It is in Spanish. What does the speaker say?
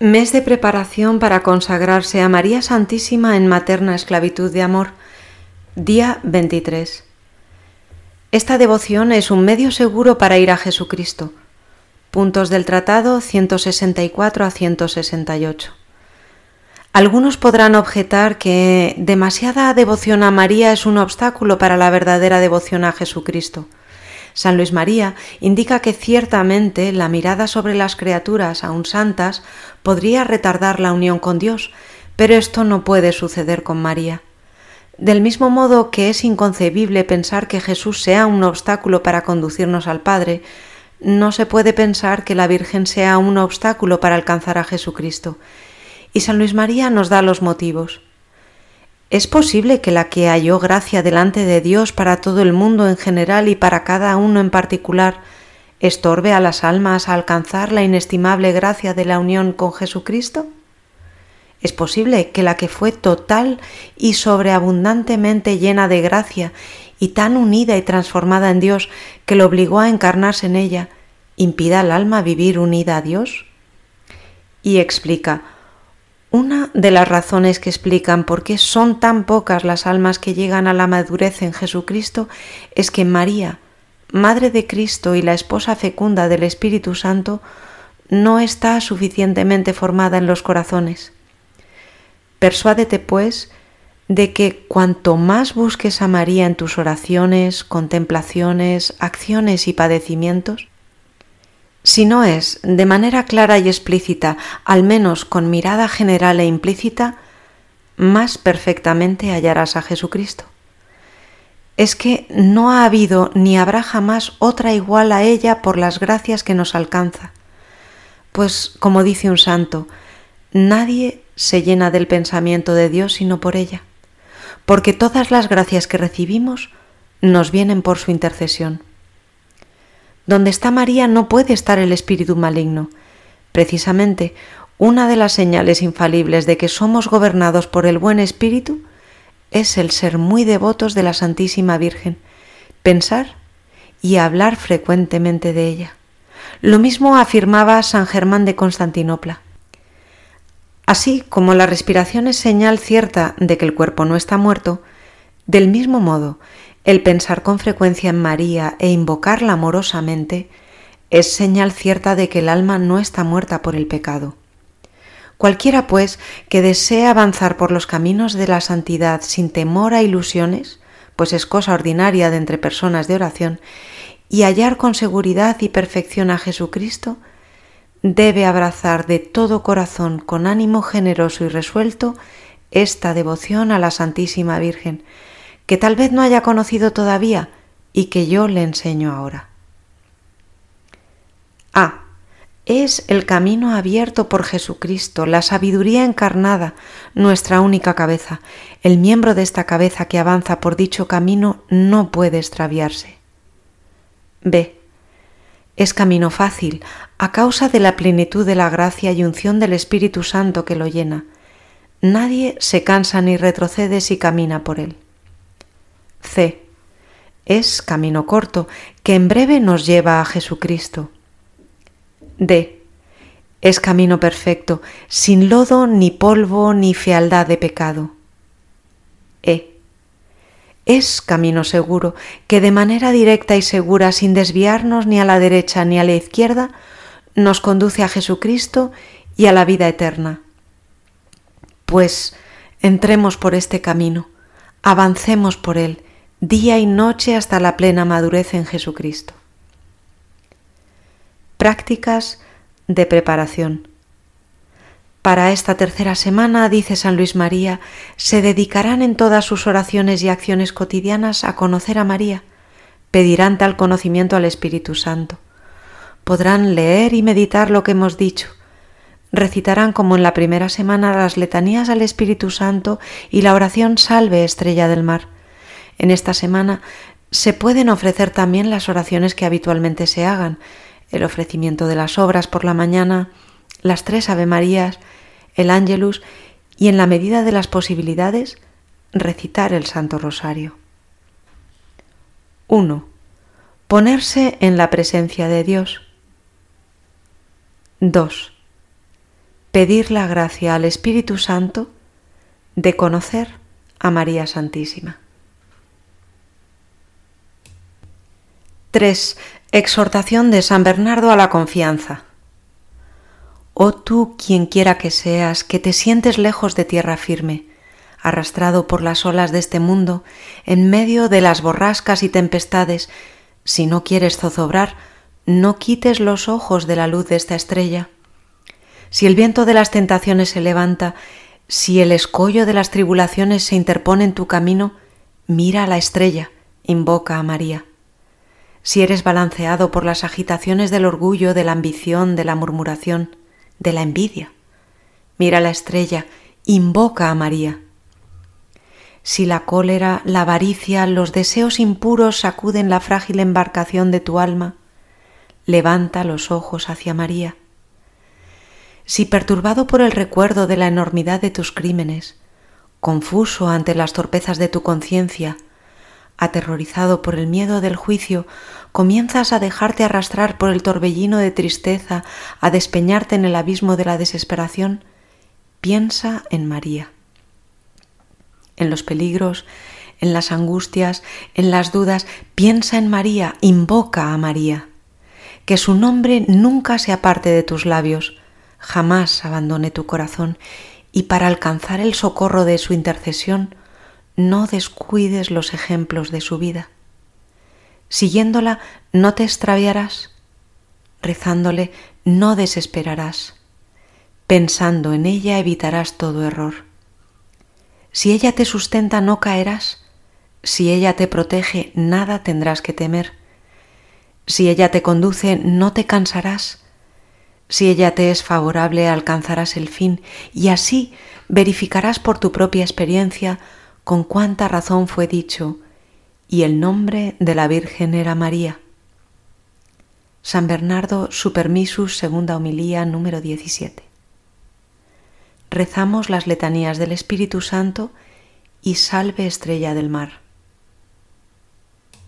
Mes de preparación para consagrarse a María Santísima en materna esclavitud de amor. Día 23. Esta devoción es un medio seguro para ir a Jesucristo. Puntos del tratado 164 a 168. Algunos podrán objetar que demasiada devoción a María es un obstáculo para la verdadera devoción a Jesucristo. San Luis María indica que ciertamente la mirada sobre las criaturas aún santas podría retardar la unión con Dios, pero esto no puede suceder con María. Del mismo modo que es inconcebible pensar que Jesús sea un obstáculo para conducirnos al Padre, no se puede pensar que la Virgen sea un obstáculo para alcanzar a Jesucristo. Y San Luis María nos da los motivos. ¿Es posible que la que halló gracia delante de Dios para todo el mundo en general y para cada uno en particular estorbe a las almas a alcanzar la inestimable gracia de la unión con Jesucristo? ¿Es posible que la que fue total y sobreabundantemente llena de gracia y tan unida y transformada en Dios que lo obligó a encarnarse en ella, impida al alma vivir unida a Dios? Y explica, una de las razones que explican por qué son tan pocas las almas que llegan a la madurez en Jesucristo es que María, Madre de Cristo y la esposa fecunda del Espíritu Santo, no está suficientemente formada en los corazones. Persuádete, pues, de que cuanto más busques a María en tus oraciones, contemplaciones, acciones y padecimientos, si no es de manera clara y explícita, al menos con mirada general e implícita, más perfectamente hallarás a Jesucristo. Es que no ha habido ni habrá jamás otra igual a ella por las gracias que nos alcanza. Pues, como dice un santo, nadie se llena del pensamiento de Dios sino por ella, porque todas las gracias que recibimos nos vienen por su intercesión. Donde está María no puede estar el espíritu maligno. Precisamente, una de las señales infalibles de que somos gobernados por el buen espíritu es el ser muy devotos de la Santísima Virgen, pensar y hablar frecuentemente de ella. Lo mismo afirmaba San Germán de Constantinopla. Así como la respiración es señal cierta de que el cuerpo no está muerto, del mismo modo el pensar con frecuencia en María e invocarla amorosamente es señal cierta de que el alma no está muerta por el pecado. Cualquiera, pues, que desee avanzar por los caminos de la santidad sin temor a ilusiones, pues es cosa ordinaria de entre personas de oración, y hallar con seguridad y perfección a Jesucristo, debe abrazar de todo corazón, con ánimo generoso y resuelto, esta devoción a la Santísima Virgen, que tal vez no haya conocido todavía y que yo le enseño ahora. A. Es el camino abierto por Jesucristo, la sabiduría encarnada, nuestra única cabeza. El miembro de esta cabeza que avanza por dicho camino no puede extraviarse. B. Es camino fácil, a causa de la plenitud de la gracia y unción del Espíritu Santo que lo llena. Nadie se cansa ni retrocede si camina por él. C. Es camino corto, que en breve nos lleva a Jesucristo. D. Es camino perfecto, sin lodo, ni polvo, ni fealdad de pecado. E. Es camino seguro, que de manera directa y segura, sin desviarnos ni a la derecha ni a la izquierda, nos conduce a Jesucristo y a la vida eterna. Pues entremos por este camino, avancemos por él, día y noche hasta la plena madurez en Jesucristo. Prácticas de preparación. Para esta tercera semana, dice San Luis María, se dedicarán en todas sus oraciones y acciones cotidianas a conocer a María, pedirán tal conocimiento al Espíritu Santo. Podrán leer y meditar lo que hemos dicho, recitarán como en la primera semana las letanías al Espíritu Santo y la oración Salve Estrella del Mar, en esta semana se pueden ofrecer también las oraciones que habitualmente se hagan, el ofrecimiento de las obras por la mañana, las tres Ave Marías, el Ángelus y en la medida de las posibilidades recitar el Santo Rosario. 1. Ponerse en la presencia de Dios. 2. pedir la gracia al Espíritu Santo de conocer a María Santísima. 3. Exhortación de San Bernardo a la confianza. Oh tú, quien quiera que seas, que te sientes lejos de tierra firme, arrastrado por las olas de este mundo, en medio de las borrascas y tempestades, si no quieres zozobrar, no quites los ojos de la luz de esta estrella. Si el viento de las tentaciones se levanta, si el escollo de las tribulaciones se interpone en tu camino, mira a la estrella, invoca a María. Si eres balanceado por las agitaciones del orgullo, de la ambición, de la murmuración, de la envidia. Mira la estrella, invoca a María. Si la cólera, la avaricia, los deseos impuros sacuden la frágil embarcación de tu alma, levanta los ojos hacia María. Si perturbado por el recuerdo de la enormidad de tus crímenes, confuso ante las torpezas de tu conciencia, aterrorizado por el miedo del juicio, comienzas a dejarte arrastrar por el torbellino de tristeza, a despeñarte en el abismo de la desesperación, piensa en María. En los peligros, en las angustias, en las dudas, piensa en María, invoca a María. Que su nombre nunca se aparte de tus labios, jamás abandone tu corazón, y para alcanzar el socorro de su intercesión, no descuides los ejemplos de su vida. Siguiéndola no te extraviarás, rezándole no desesperarás, pensando en ella evitarás todo error. Si ella te sustenta no caerás, si ella te protege nada tendrás que temer, si ella te conduce no te cansarás, si ella te es favorable alcanzarás el fin y así verificarás por tu propia experiencia con cuánta razón fue dicho, y el nombre de la Virgen era María. San Bernardo Supermisus, segunda homilía, número 17. Rezamos las letanías del Espíritu Santo y salve estrella del mar.